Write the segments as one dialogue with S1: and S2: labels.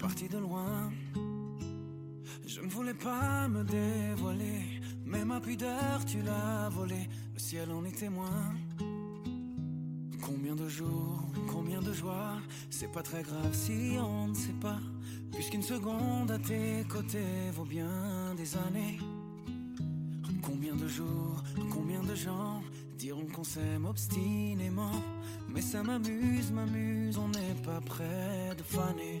S1: parti de loin. Je ne voulais pas me dévoiler, mais ma pudeur tu l'as volée, le ciel en est témoin. Combien de jours, combien de joies, c'est pas très grave si on ne sait pas, puisqu'une seconde à tes côtés vaut bien des années. Combien de jours, combien de gens diront qu'on s'aime obstinément, mais ça m'amuse, m'amuse, on n'est pas près de faner.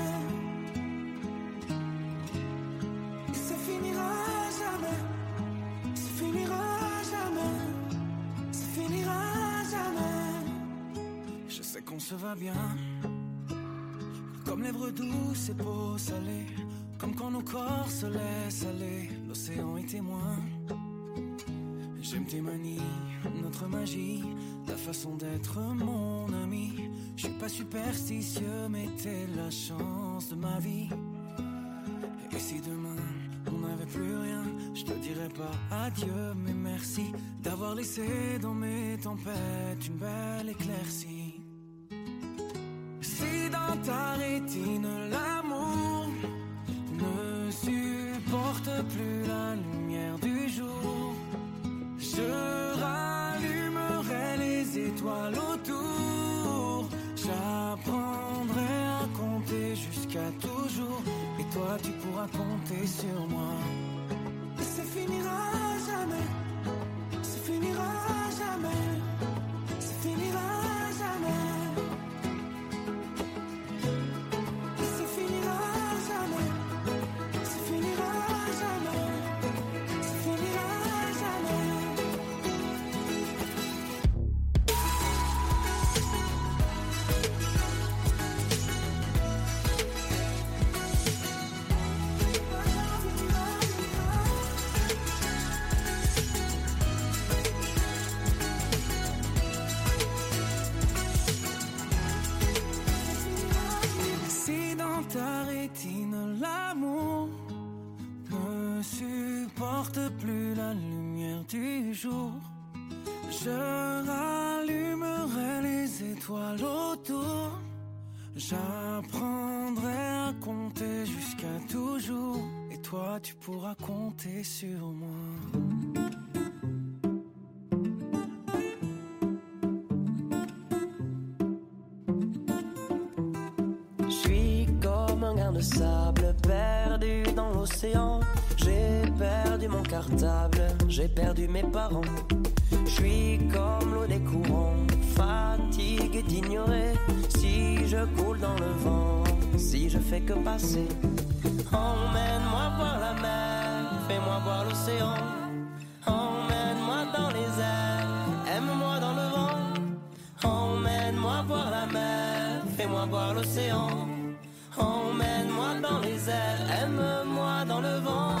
S1: Finira jamais, ça finira jamais, ça finira jamais. Je sais qu'on se va bien, comme lèvres douces et peau salée, comme quand nos corps se laissent aller, l'océan est témoin. J'aime tes manies, notre magie, ta façon d'être mon ami. Je suis pas superstitieux, mais t'es la chance de ma vie. Et si demain plus rien, je te dirais pas adieu, mais merci d'avoir laissé dans mes tempêtes une belle éclaircie. Si dans ta rétine l'amour ne supporte plus la lumière du jour, je rallumerai les étoiles autour. J'apprendrai à compter jusqu'à toujours. Tu pourras compter sur moi. Et ça finira jamais. J'apprendrai à compter jusqu'à toujours. Et toi, tu pourras compter sur moi.
S2: Je suis comme un grain de sable perdu dans l'océan. J'ai perdu mon cartable, j'ai perdu mes parents. Je suis comme l'eau des courants, fatigué d'ignorer si je coule dans le vent, si je fais que passer. Emmène-moi voir la mer, fais-moi voir l'océan. Emmène-moi dans les airs, aime-moi dans le vent. Emmène-moi voir la mer, fais-moi voir l'océan. Emmène-moi dans les airs, aime-moi dans le vent.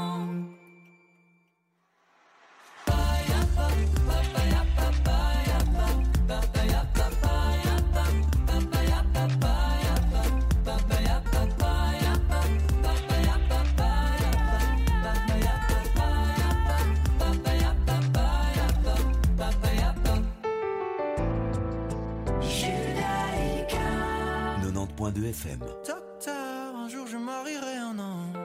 S3: FM.
S1: Docteur, un jour je marierai un ange.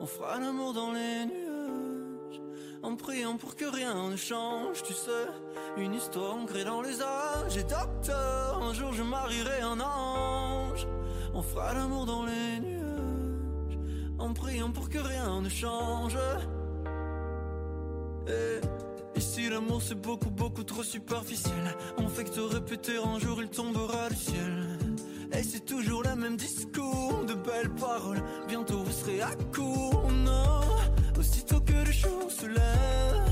S1: On fera l'amour dans les nuages. En priant pour que rien ne change, tu sais. Une histoire ancrée dans les âges. Et docteur, un jour je marierai un ange. On fera l'amour dans les nuages. En priant pour que rien ne change. Et ici l'amour c'est beaucoup beaucoup trop superficiel. On fait que te répéter un jour il tombera du ciel. Et c'est toujours le même discours, de belles paroles. Bientôt vous serez à court, non. Aussitôt que le jour se lève,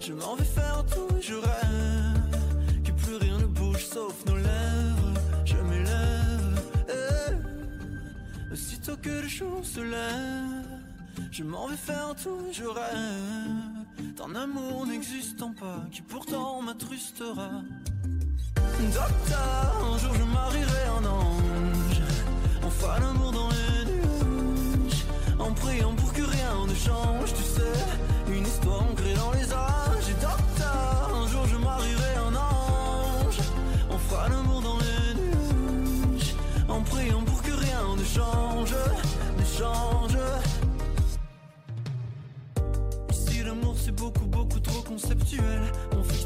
S1: je m'en vais faire tout et je rêve. Que plus rien ne bouge sauf nos lèvres. Je m'élève. Eh. Aussitôt que le jour se lève, je m'en vais faire tout et je rêve. D'un amour n'existant pas qui pourtant m'attrustera. Docteur, un jour je marierai un ange. Fera l'amour dans les nuages. En priant pour que rien ne change, tu sais. Une histoire ancrée dans les âges. Docteur, un jour je marierai un ange. On fera l'amour dans les nuages. En priant pour que rien ne change, ne change. Ici l'amour c'est beaucoup, beaucoup trop conceptuel.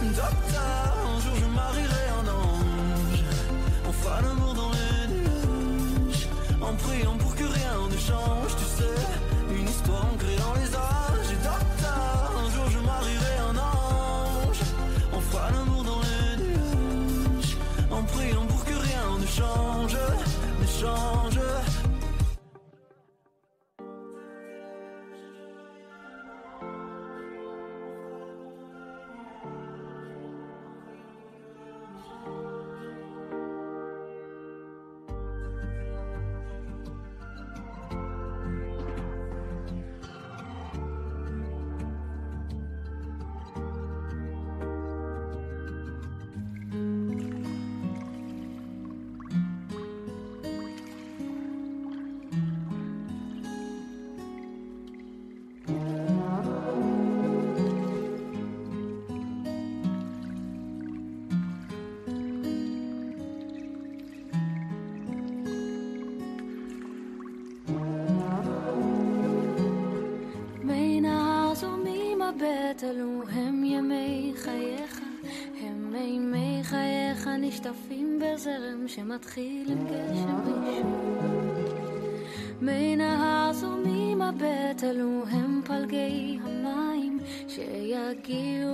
S1: Docteur, un jour je marierai un ange. On fera l'amour dans les nuages. En priant pour que rien ne change, tu sais. Une histoire ancrée dans les âges.
S4: עפים בזרם שמתחיל עם גשם ראשון. מן ההר זורמים הבטל הם פלגי המים שיגיעו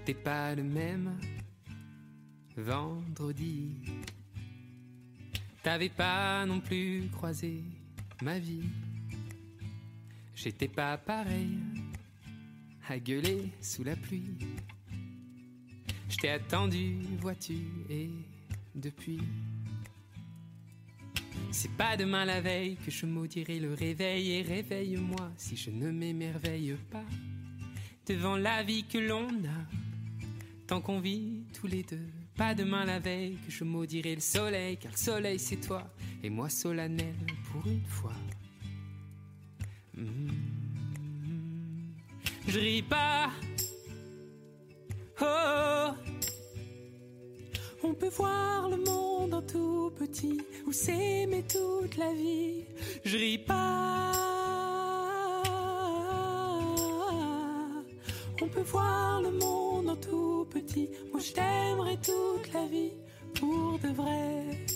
S5: J'étais pas le même vendredi. T'avais pas non plus croisé ma vie. J'étais pas pareil à gueuler sous la pluie. Je t'ai attendu, vois-tu, et depuis. C'est pas demain la veille que je maudirai le réveil et réveille-moi si je ne m'émerveille pas devant la vie que l'on a tant qu'on vit tous les deux. Pas demain la veille que je maudirai le soleil car le soleil c'est toi et moi solennel pour une fois. Hmm. Je ris pas. Oh. On peut voir le monde en tout petit ou s'aimer toute la vie. Je ris pas. On peut voir le monde en tout petit. Moi je t'aimerai toute la vie pour de vrai.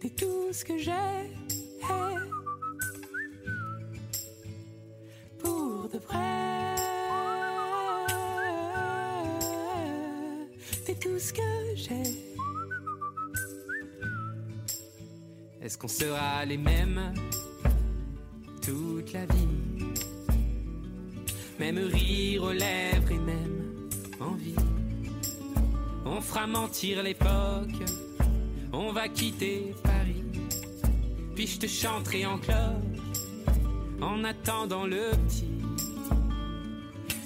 S5: T'es tout ce que j'ai. Pour de vrai. tout ce que j'ai. Est-ce qu'on sera les mêmes toute la vie? Même rire aux lèvres et même envie. On fera mentir l'époque, on va quitter Paris. Puis je te chanterai en cloche en attendant le petit.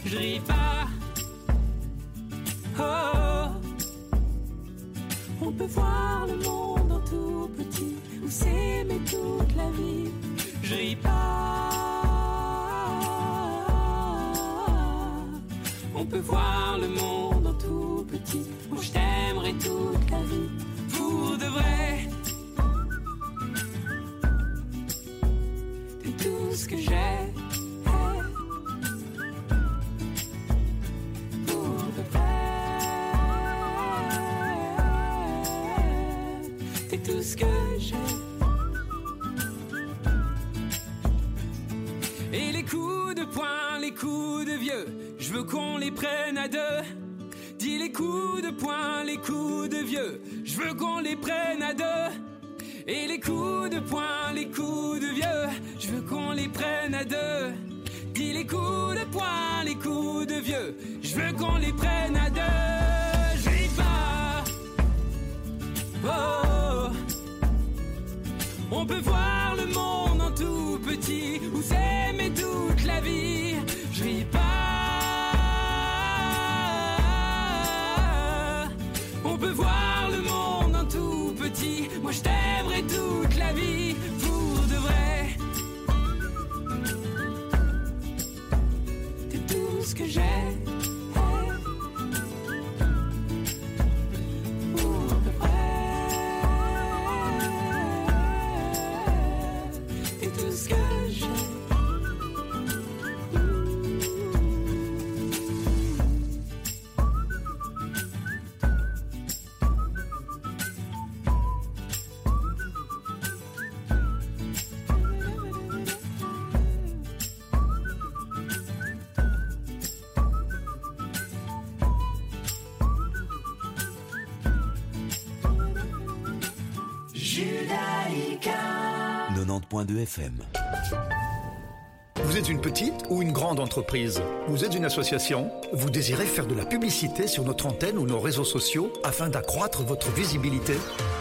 S5: Je ris pas. Oh, on peut voir le monde en tout petit ou s'aimer toute la vie. Je ris pas. On peut voir le monde en tout petit où je t'aimerai toute la vie pour de vrai. T'es tout ce que j'ai. Veux qu'on les prenne à deux. Dis les coups de poing, les coups de vieux. Je veux qu'on les prenne à deux. Et les coups de poing, les coups de vieux. Je veux qu'on les prenne à deux. Dis les coups de poing, les coups de vieux. Je veux qu'on les prenne à deux. Je pas. Oh. On peut voir le monde en tout petit ou s'aimer toute la vie. Peut voir le monde en tout petit. Moi je t'aimerai toute la vie pour de vrai. T'es tout ce que j'ai.
S6: FM. Vous êtes une petite ou une grande entreprise? Vous êtes une association? Vous désirez faire de la publicité sur notre antenne ou nos réseaux sociaux afin d'accroître votre visibilité?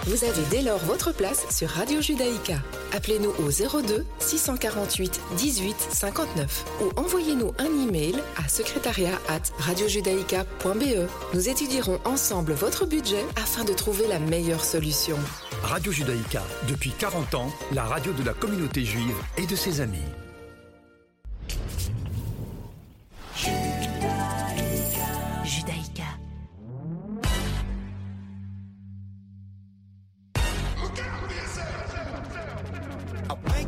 S7: Vous avez dès lors votre place sur Radio Judaïka. Appelez-nous au 02 648 18 59 ou envoyez-nous un email à secrétariat at radiojudaïka.be. Nous étudierons ensemble votre budget afin de trouver la meilleure solution.
S6: Radio Judaïka, depuis 40 ans, la radio de la communauté juive et de ses amis.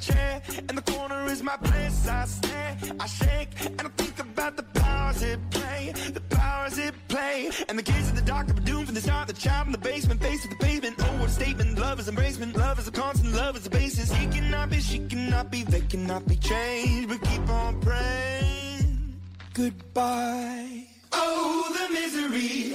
S8: Chair in the corner is my place. I stare, I shake, and I think about the powers it play. The powers it play. And the kids in the dark are doomed from the start. The child in the basement, face to the pavement. Oh, what a statement. Love is embracement. Love is a constant. Love is the basis. He cannot be, she cannot be, they cannot be changed. But keep on praying. Goodbye. Oh, the misery.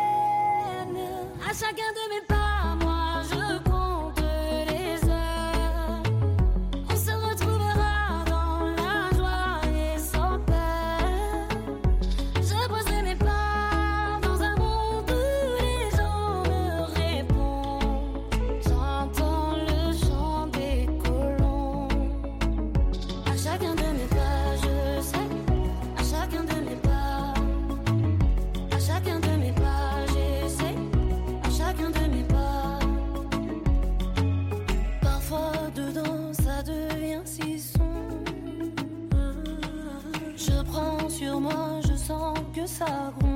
S4: À chacun de mes pas, sens que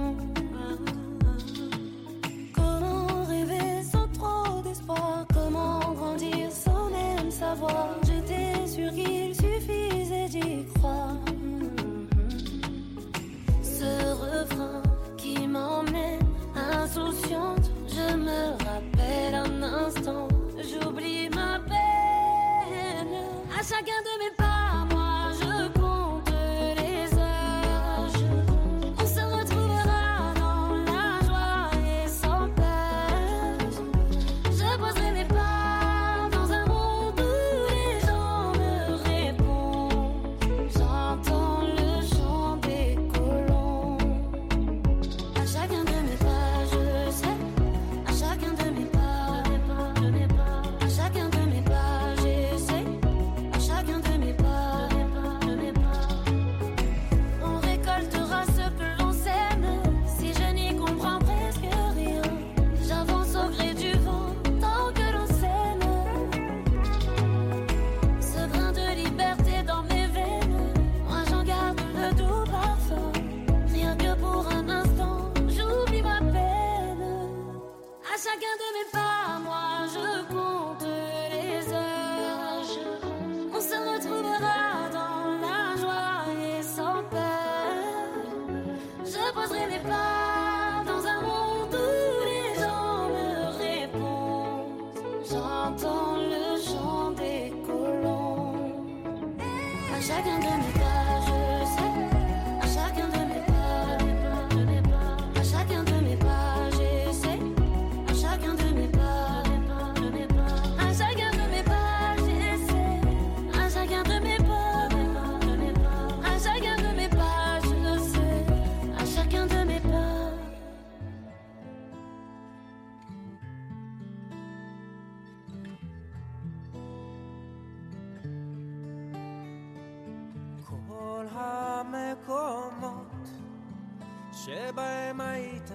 S9: שבהם היית,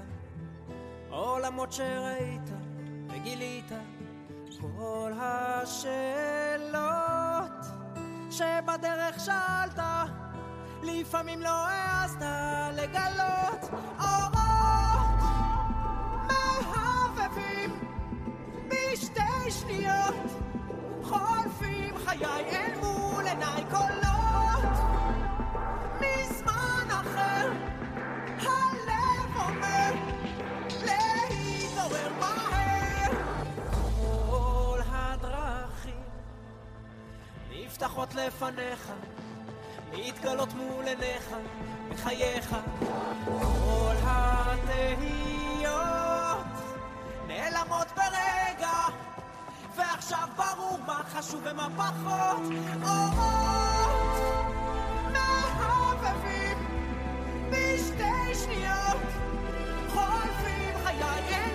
S9: עולמות שראית וגילית כל השאלות שבדרך שאלת, לפעמים לא העזת לגלות. אורות מהבהבים בשתי שניות חולפים חיי נפתחות לפניך להתגלות מול עיניך בחייך. כל התהיות נעלמות ברגע ועכשיו ברור מה חשוב ומה פחות. אורות מהבהבים בשתי שניות חולפים חיי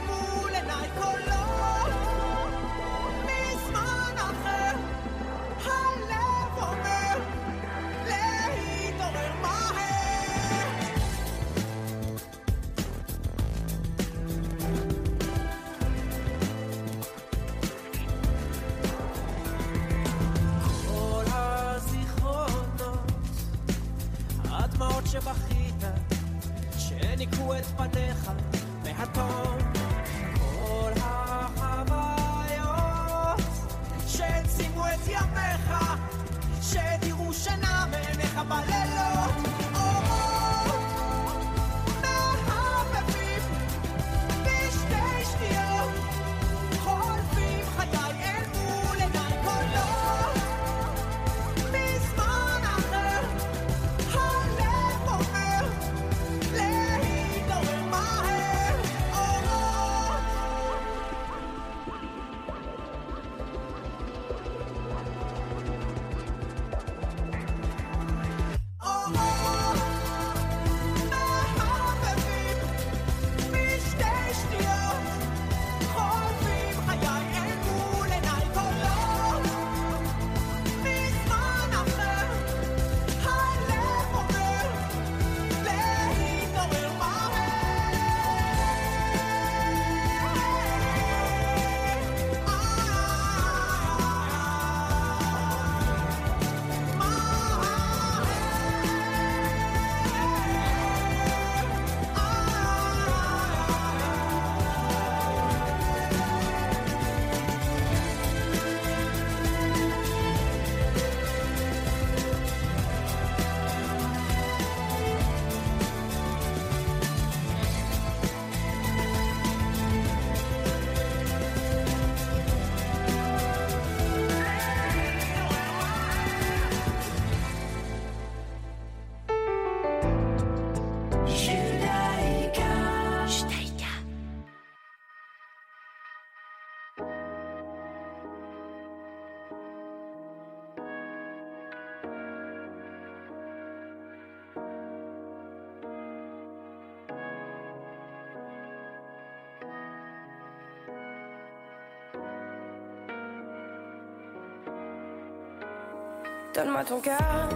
S10: Donne-moi ton cœur,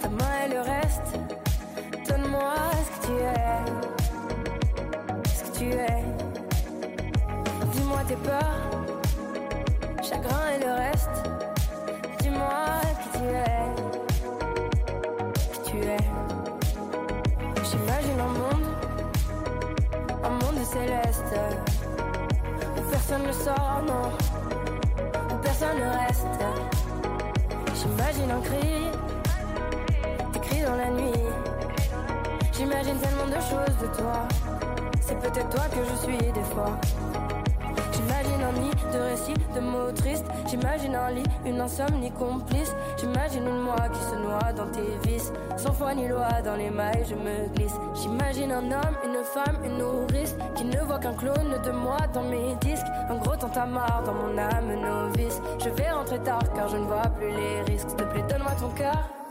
S10: ta main et le reste. Donne-moi ce que tu es, ce que tu es. Dis-moi tes peurs, chagrin et le reste. Dis-moi qui tu es, qui tu es. J'imagine un monde, un monde céleste. Où personne ne sort, non, où personne ne reste. J'imagine un cri, des cris dans la nuit. J'imagine tellement de choses de toi. C'est peut-être toi que je suis des fois. J'imagine un nid de récits, de mots tristes. J'imagine un lit, une insomnie complice. J'imagine une moi qui se noie dans tes vices. Sans foi ni loi, dans les mailles, je me glisse. J'imagine un homme, femme, une nourrice. Qui ne voit qu'un clone de moi dans mes disques. Un gros tantamar dans mon âme novice. Je vais rentrer tard car je ne vois plus les risques. S'il te plaît, donne-moi ton cœur.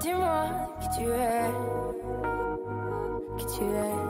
S10: Dis-moi qui tu es, qui tu es.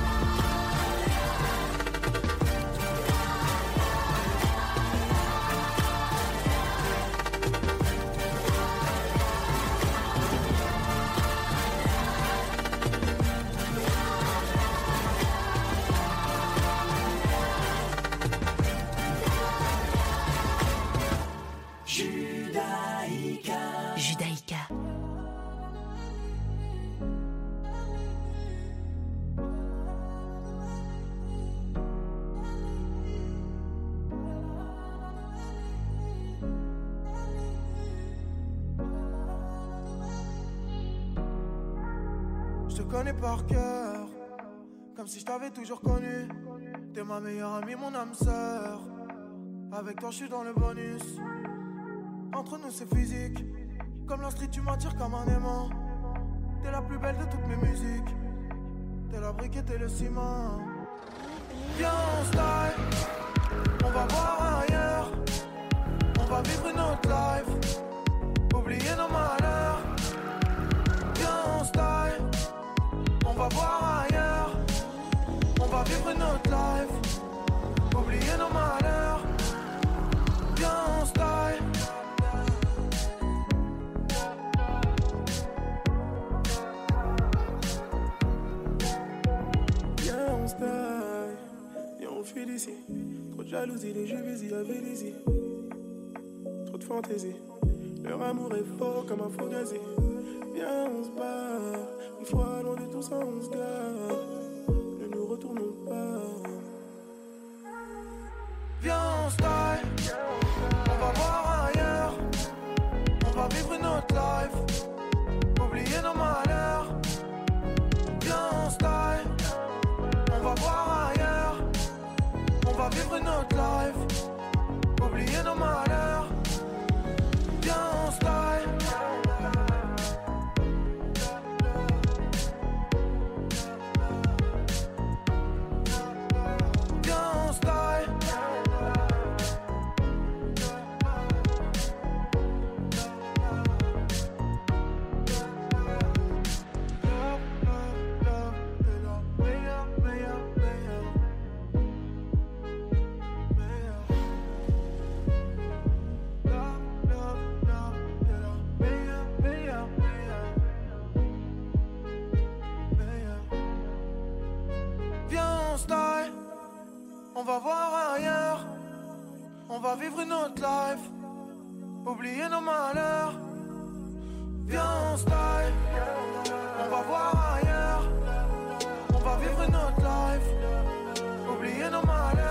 S11: Connais par cœur, comme si je t'avais toujours connu. T'es ma meilleure amie, mon âme sœur. Avec toi, je suis dans le bonus. Entre nous, c'est physique. Comme l'instru, tu m'attires comme un aimant. T'es la plus belle de toutes mes musiques. T'es la brique et t'es le ciment. Viens, on style. On va voir ailleurs. On va vivre une autre life. Oublier nos malheurs. On va vivre une autre life. Oublier nos malheurs. Viens, on style.
S9: Viens, on se et on fuit d'ici. Trop de jalousie, les busy à Vélizy. Trop de fantaisie, leur amour est fort comme un faux. Viens, on se barre, une fois loin de tout ça, on se nous retournons pas.
S11: Viens, on style. On va voir ailleurs. On va vivre une autre life. Oublier nos malheurs. Viens, on style. On va voir ailleurs. On va vivre une autre life. Oublier nos malheurs. Vivre une autre life. Oublier nos malheurs. Viens, on style. On va voir ailleurs. On va vivre une autre life. Oublier nos malheurs.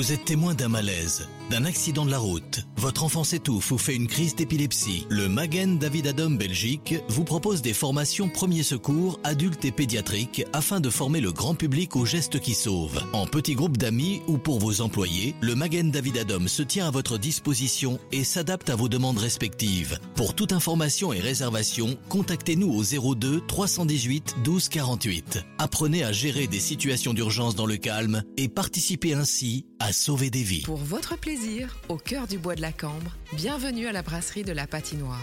S12: Vous êtes témoin d'un malaise, d'un accident de la route. Votre enfant s'étouffe ou fait une crise d'épilepsie. Le Magen David Adom Belgique vous propose des formations premiers secours adultes et pédiatriques afin de former le grand public aux gestes qui sauvent. En petits groupes d'amis ou pour vos employés, le Magen David Adom se tient à votre disposition et s'adapte à vos demandes respectives. Pour toute information et réservation, contactez-nous au 02 318 12 48. Apprenez à gérer des situations d'urgence dans le calme et participez ainsi
S7: Pour votre plaisir, au cœur du bois de la Cambre, bienvenue à la brasserie de la Patinoire.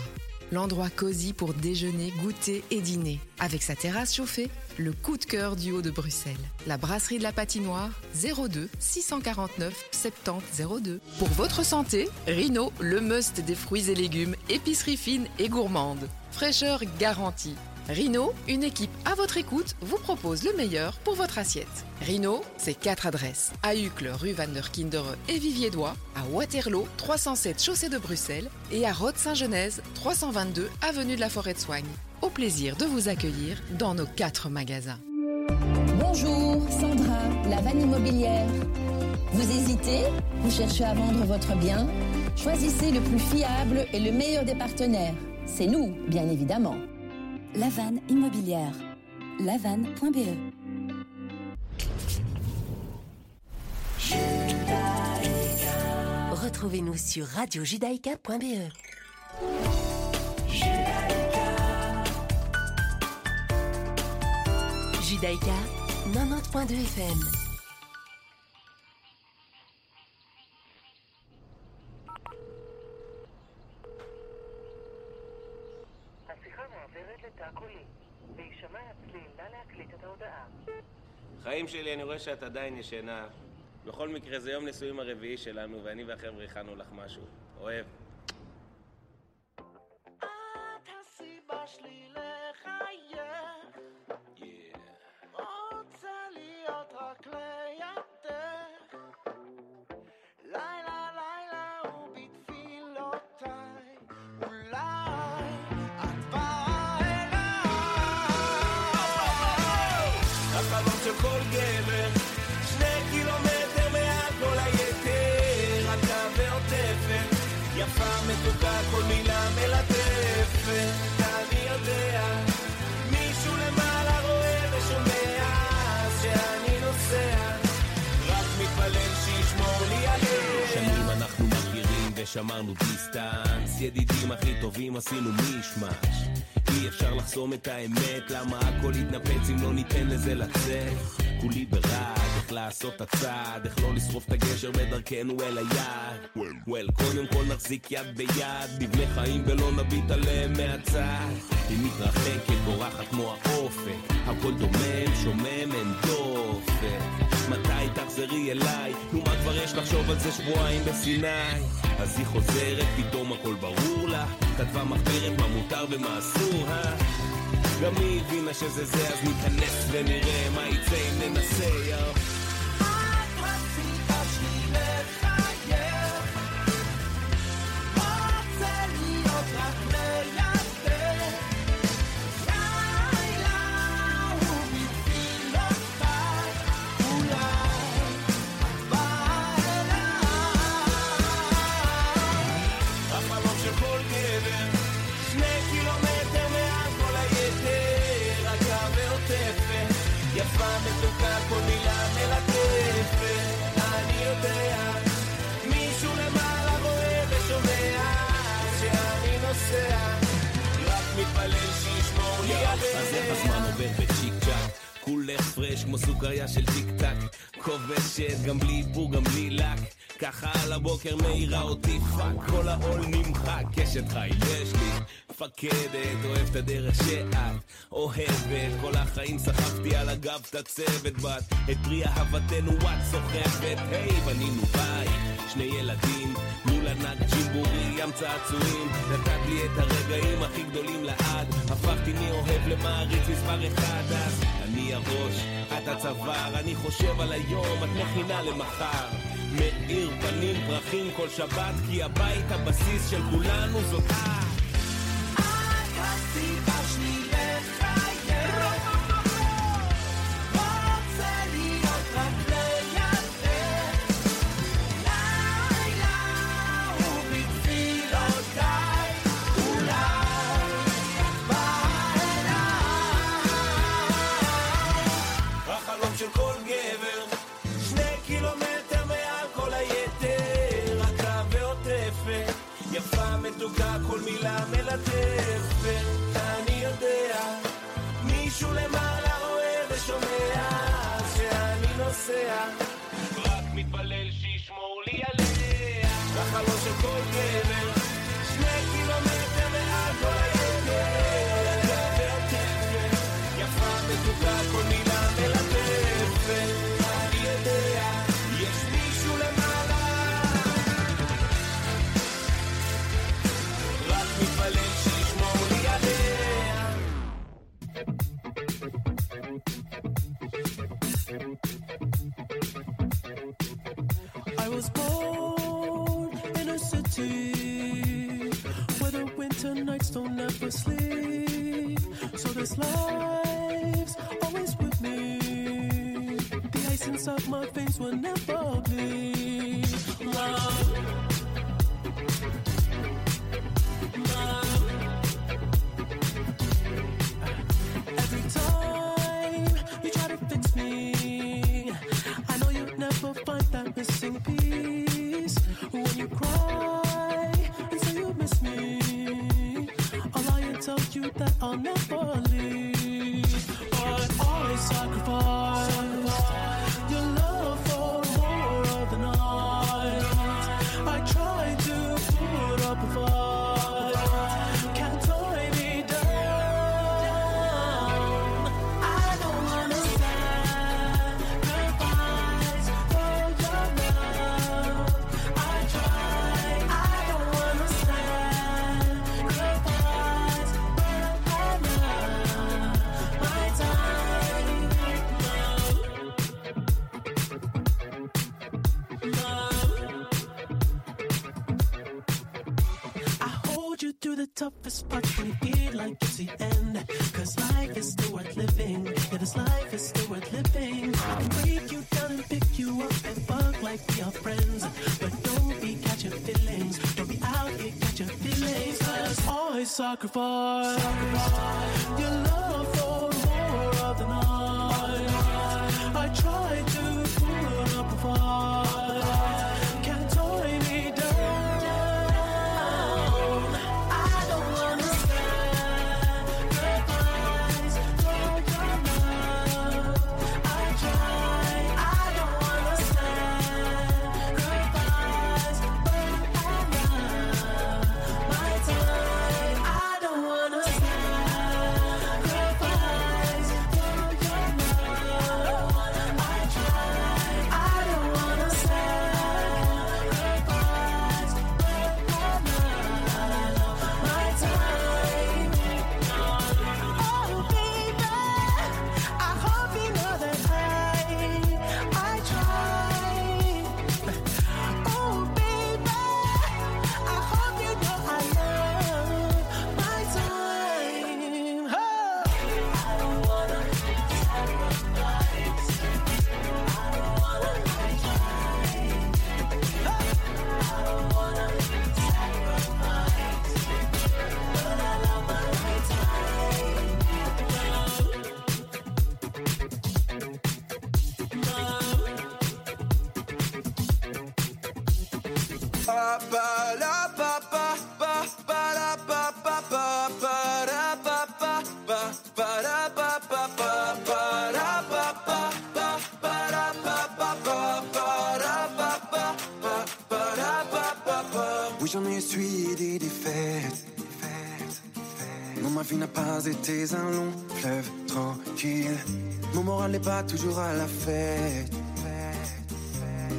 S7: L'endroit cosy pour déjeuner, goûter et dîner. Avec sa terrasse chauffée, le coup de cœur du haut de Bruxelles. La brasserie de la Patinoire, 02 649 70 02. Pour votre santé, Rino, le must des fruits et légumes, épicerie fine et gourmande. Fraîcheur garantie. Rino, une équipe à votre écoute, vous propose le meilleur pour votre assiette. Rino, c'est quatre adresses. À Uccle, rue Van der Kindere et Vivier-Dois, à Waterloo, 307 chaussée de Bruxelles et à Rode-Saint-Genèse, 322 avenue de la Forêt de Soigne. Au plaisir de vous accueillir dans nos quatre magasins.
S13: Bonjour, Sandra, la vanne immobilière. Vous hésitez Vous cherchez à vendre votre bien Choisissez le plus fiable et le meilleur des partenaires. C'est nous, bien évidemment.
S14: La vanne immobilière. lavanne.be
S15: Retrouvez-nous sur radiojudaïka.be. Judaïka 90.2 FM.
S16: חיים שלי, אני רואה שאת עדיין ישנה. בכל מקרה, זה יום נישואים הרביעי שלנו, ואני והחבר'ה הכנו לך משהו. אוהב.
S10: הסיבה
S16: ושמרנו דיסטנס. ידידים הכי טובים עשינו מישמש. אי אפשר לחסום את האמת למה הכל יתנפץ אם לא ניתן לזה לצאת כולי ברעד איך לעשות את הצעד איך לא לשרוף את הגשר בדרכנו אל היעד וול קודם כל נחזיק יד ביד נבנה חיים ולא נביט עליהם מהצד היא מתרחקת בורחת כמו האופק הכל דומם שומם אין דופק מתי תחזרי אליי? נו מה כבר יש לחשוב על זה שבועיים בסיני? אז היא חוזרת, פתאום הכל ברור לה כתבה מחברת מה מותר ומה אסור, אה? גם היא הבינה שזה זה, אז ניכנס ונראה מה יצא אם ננסה, יאו פרש כמו סוכריה של טיק טק. כובשת גם בלי איפור גם בלי לק. ככה על הבוקר מאירה אותי פאק כל העול נמחק. קשת חי יש לי מפקדת אוהב את הדרך שאת אוהבת. כל החיים סחבתי על הגב את הצוות בת. את פרי אהבתנו את סוחבת. היי hey, בנינו בית שני ילדים מול ענק ג'ימבורי ים צעצועים. נתת לי את הרגעים הכי גדולים לעד. הפכתי מאוהב למעריץ מספר אחד אז הראש, את הצוואר, אני חושב על היום, את מכינה למחר. מאיר פנים פרחים כל שבת, כי הבית הבסיס של כולנו זאת
S17: מתוקה, כל מילה מלטפת, אני יודע, מישהו למעלה רואה ושומע, שאני נוסע.
S9: this life's always with me. The ice inside my face will never bleed. Love. Love. Every time you try to fix me, I know you'll never find that missing piece. When you cry and say you miss me, I'll lie and tell you that I'll never. sacrifice.
S18: T'es un long fleuve tranquille. Mon moral n'est pas toujours à la fête.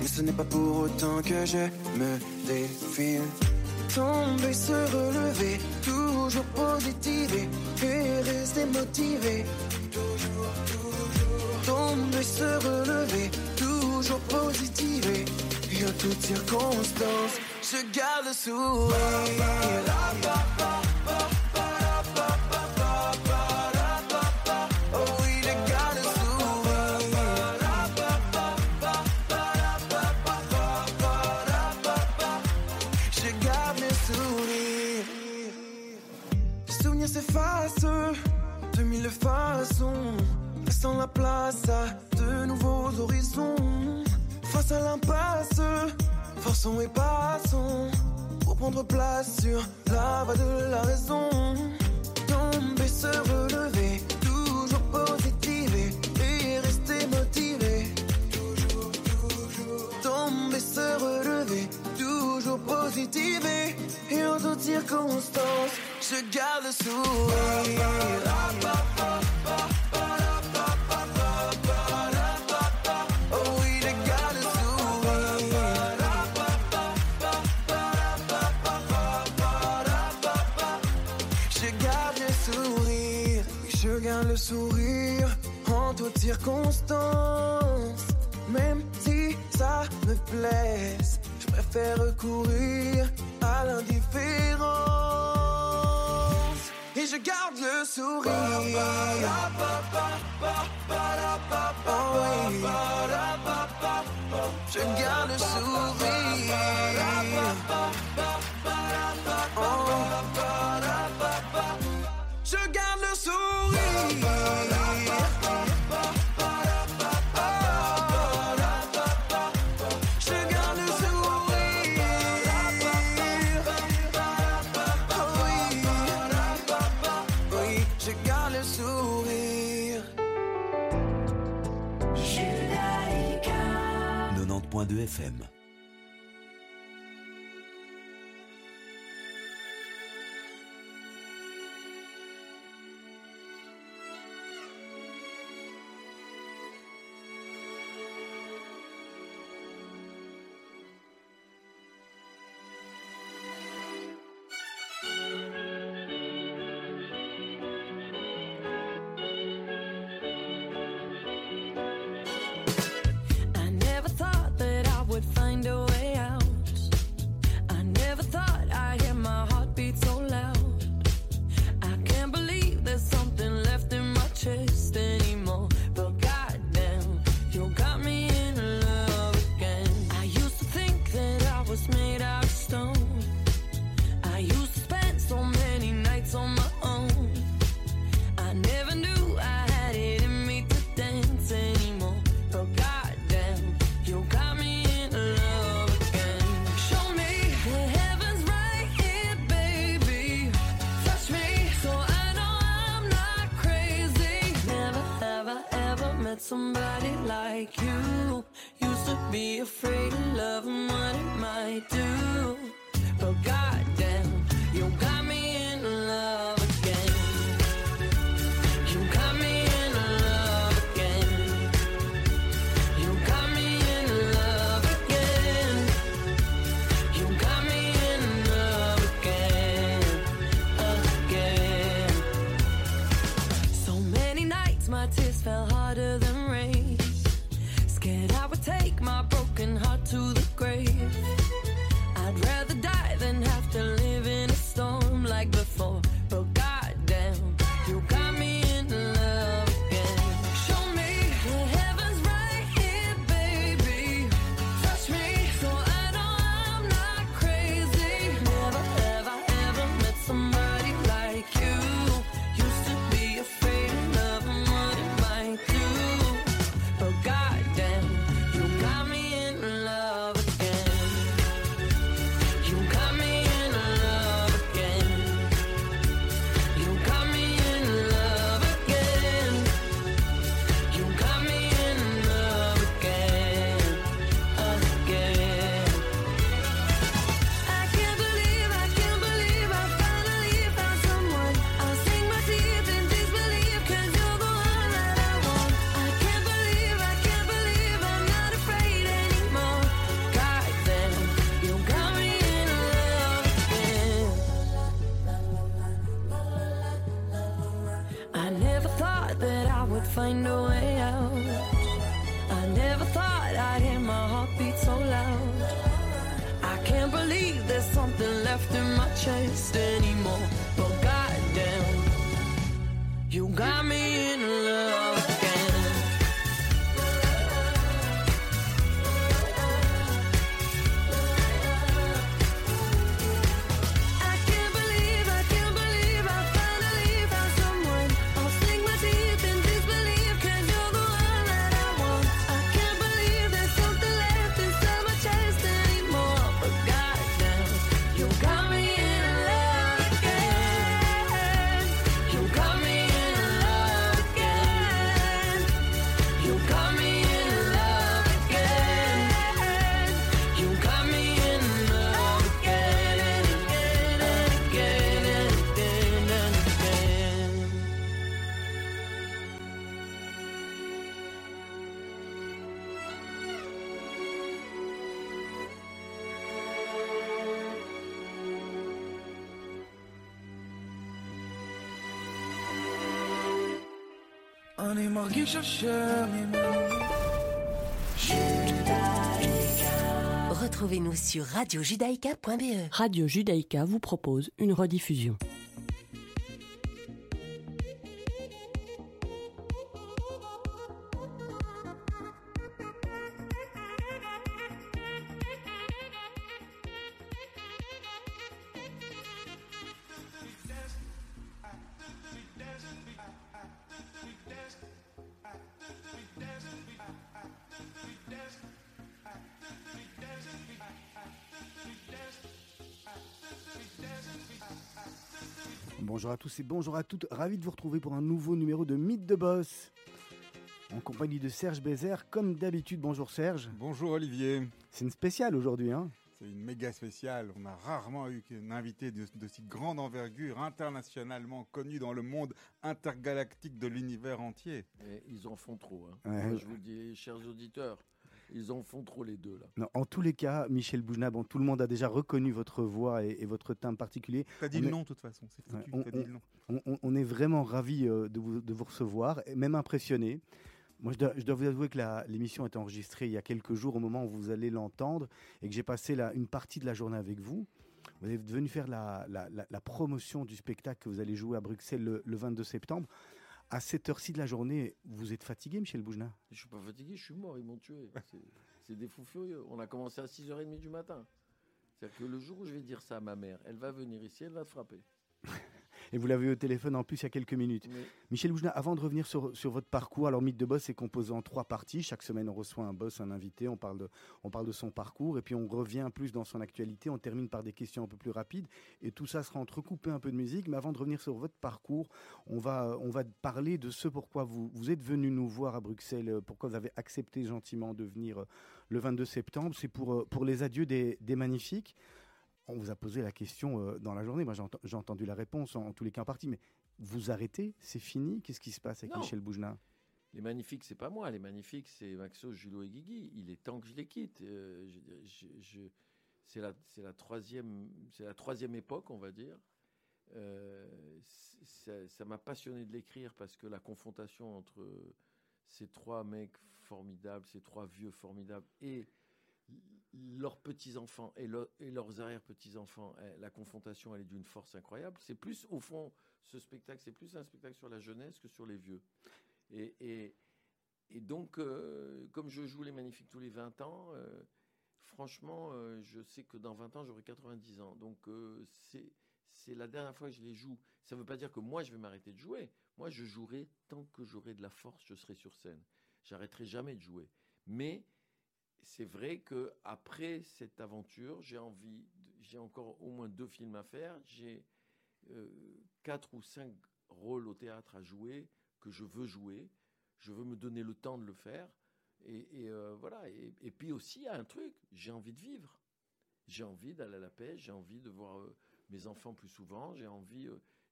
S1: Mais ce n'est pas pour autant que je me défile. Tomber, se relever, toujours positiver et rester motivé. Toujours, toujours. Tomber, se relever, toujours positiver. Et en toutes circonstances, je garde le sourire. raison. Laissant la place à de nouveaux horizons. Face à l'impasse, forçons et passons. Pour prendre place sur la voie de la raison. Tomber, se relever, toujours positiver et rester motivé. Toujours, toujours. Tomber, se relever, toujours positiver et en toute circonstance je garde le sourire. Oh, je garde le sourire Je garde le sourire en toutes circonstances. Même si ça me plaise, je préfère courir à l'indifférence. je garde le sourire. Oh oui. Je garde le sourire. Oh. Je garde le sourire.
S2: 102 FM.
S1: אני מרגיש אשר ממנו
S15: Retrouvez-nous sur radiojudaïka.be.
S2: Radio Judaïka vous propose une rediffusion.
S19: Bonjour à tous et bonjour à toutes, ravi de vous retrouver pour un nouveau numéro de Mythe de Boss. En compagnie de Serge Bézère, comme d'habitude. Bonjour Serge.
S20: Bonjour Olivier.
S19: C'est une spéciale aujourd'hui. Hein
S20: C'est une méga spéciale. On a rarement eu un invité de, de si grande envergure, internationalement connu dans le monde intergalactique de l'univers entier.
S21: Et ils en font trop. hein.
S19: Ouais.
S21: Moi, je vous le dis, chers auditeurs, ils en font trop les deux là.
S19: Non, en tous les cas, Michel Boujna, bon, tout le monde a déjà reconnu votre voix et, et votre timbre particulier.
S20: T'as dit
S19: On
S20: le
S19: est-
S20: nom de toute façon, c'est
S19: on,
S20: dit
S19: est vraiment ravis euh, de vous, de vous recevoir, et même impressionné. Moi, je dois, je dois vous avouer que l'émission est enregistrée il y a quelques jours, au moment où vous allez l'entendre, et que j'ai passé la- une partie de la journée avec vous. Vous êtes venu faire la, la- la- la promotion du spectacle que vous allez jouer à Bruxelles le, le 22 septembre. À cette heure-ci de la journée, vous êtes fatigué, Michel Boujna?
S21: Je suis pas fatigué, je suis mort, ils m'ont tué. C'est- C'est des fous furieux. On a commencé à 6h30 du matin. C'est-à-dire que le jour où je vais dire ça à ma mère, elle va venir ici, elle va te frapper.
S19: Et vous l'avez eu au téléphone en plus il y a quelques minutes.
S21: Oui.
S19: Michel Boujna, avant de revenir sur, sur votre parcours, alors Mythe de Boss est composé en trois parties. Chaque semaine, on reçoit un boss, un invité, on parle, de, on parle de son parcours et puis on revient plus dans son actualité. On termine par des questions un peu plus rapides et tout ça sera entrecoupé un peu de musique. Mais avant de revenir sur votre parcours, on va, on va parler de ce pourquoi vous, vous êtes venu nous voir à Bruxelles, pourquoi vous avez accepté gentiment de venir euh, le 22 septembre. C'est pour, euh, pour les adieux des, des magnifiques. On vous a posé la question euh, dans la journée. Moi, j'ai ent- j'ai entendu la réponse en, en tous les cas en partie. Mais vous arrêtez C'est fini? Qu'est-ce qui se passe avec
S21: Non.
S19: Michel Boujna
S21: Les magnifiques, c'est pas moi. Les magnifiques, c'est Maxos, Julot et Guigui. Il est temps que je les quitte. Euh, je dirais, je- je- c'est la, c'est la troisième, c'est la troisième époque, on va dire. Euh, ça m'a passionné de l'écrire parce que la confrontation entre ces trois mecs formidables, ces trois vieux formidables et leurs petits-enfants et, leur- et leurs arrière-petits-enfants, eh, la confrontation, elle est d'une force incroyable. C'est plus, au fond, ce spectacle, c'est plus un spectacle sur la jeunesse que sur les vieux. Et, et, donc, euh, comme je joue les Magnifiques tous les 20 ans, euh, franchement, euh, je sais que dans 20 ans, j'aurai 90 ans. Donc, c'est c'est la dernière fois que je les joue. Ça ne veut pas dire que moi, je vais m'arrêter de jouer. Moi, je jouerai tant que j'aurai de la force, je serai sur scène. J'arrêterai jamais de jouer. Mais c'est vrai que après cette aventure, j'ai envie, j'ai encore au moins deux films à faire. J'ai euh, quatre ou cinq rôles au théâtre à jouer que je veux jouer. Je veux me donner le temps de le faire. Et, euh, voilà. Et puis aussi, il y a un truc, j'ai envie de vivre. J'ai envie d'aller à la pêche, j'ai envie de voir euh, mes enfants plus souvent, j'ai envie.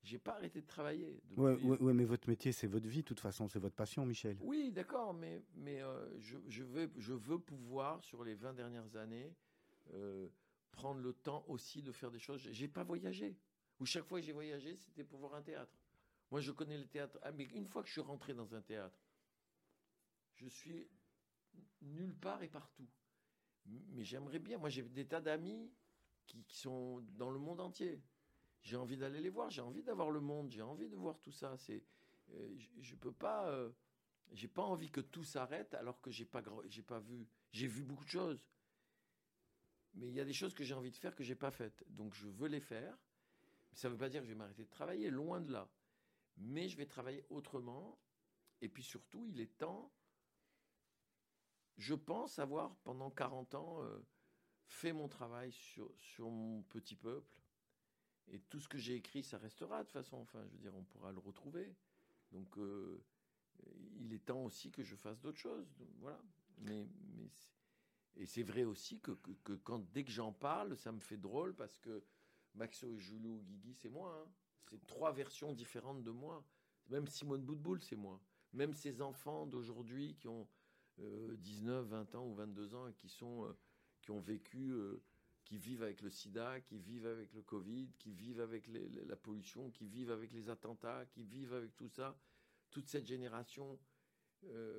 S21: J'ai pas arrêté de travailler. depuis-
S19: Ouais, ouais, ouais, mais votre métier, c'est votre vie, de toute façon, c'est votre passion, Michel.
S21: oui, d'accord, mais, mais euh, je, je veux, je veux pouvoir, sur les 20 dernières années, euh, prendre le temps aussi de faire des choses. J'ai- J'ai pas voyagé. Ou chaque fois que j'ai voyagé, c'était pour voir un théâtre. Moi, je connais le théâtre. Ah, mais une fois que je suis rentré dans un théâtre, je suis nulle part et partout. Mais j'aimerais bien. Moi, j'ai des tas d'amis qui, qui sont dans le monde entier. J'ai envie d'aller les voir. J'ai envie d'avoir le monde. J'ai envie de voir tout ça. C'est, euh, je, je peux pas. euh, j'ai pas envie que tout s'arrête alors que j'ai pas, j'ai pas vu. J'ai vu beaucoup de choses. Mais il y a des choses que j'ai envie de faire que j'ai pas faites. Donc je veux les faire. Ça ne veut pas dire que je vais m'arrêter de travailler, loin de là. Mais je vais travailler autrement. Et puis surtout, il est temps, je pense avoir pendant 40 ans euh, fait mon travail sur, sur mon petit peuple. Et tout ce que j'ai écrit, ça restera de toute façon. Enfin, je veux dire, on pourra le retrouver. Donc, euh, il est temps aussi que je fasse d'autres choses. Voilà. Mais, mais et c'est vrai aussi que, que, quand, dès que j'en parle, ça me fait drôle parce que Maxo et Julio ou Guigui, c'est moi. hein. C'est trois versions différentes de moi. Même Simone Boutboul, c'est moi. Même ces enfants d'aujourd'hui qui ont euh, 19, 20 ans ou 22 ans et qui, sont, euh, qui ont vécu, euh, qui vivent avec le sida, qui vivent avec le Covid, qui vivent avec la pollution, qui vivent avec les attentats, qui vivent avec tout ça. Toute cette génération. euh,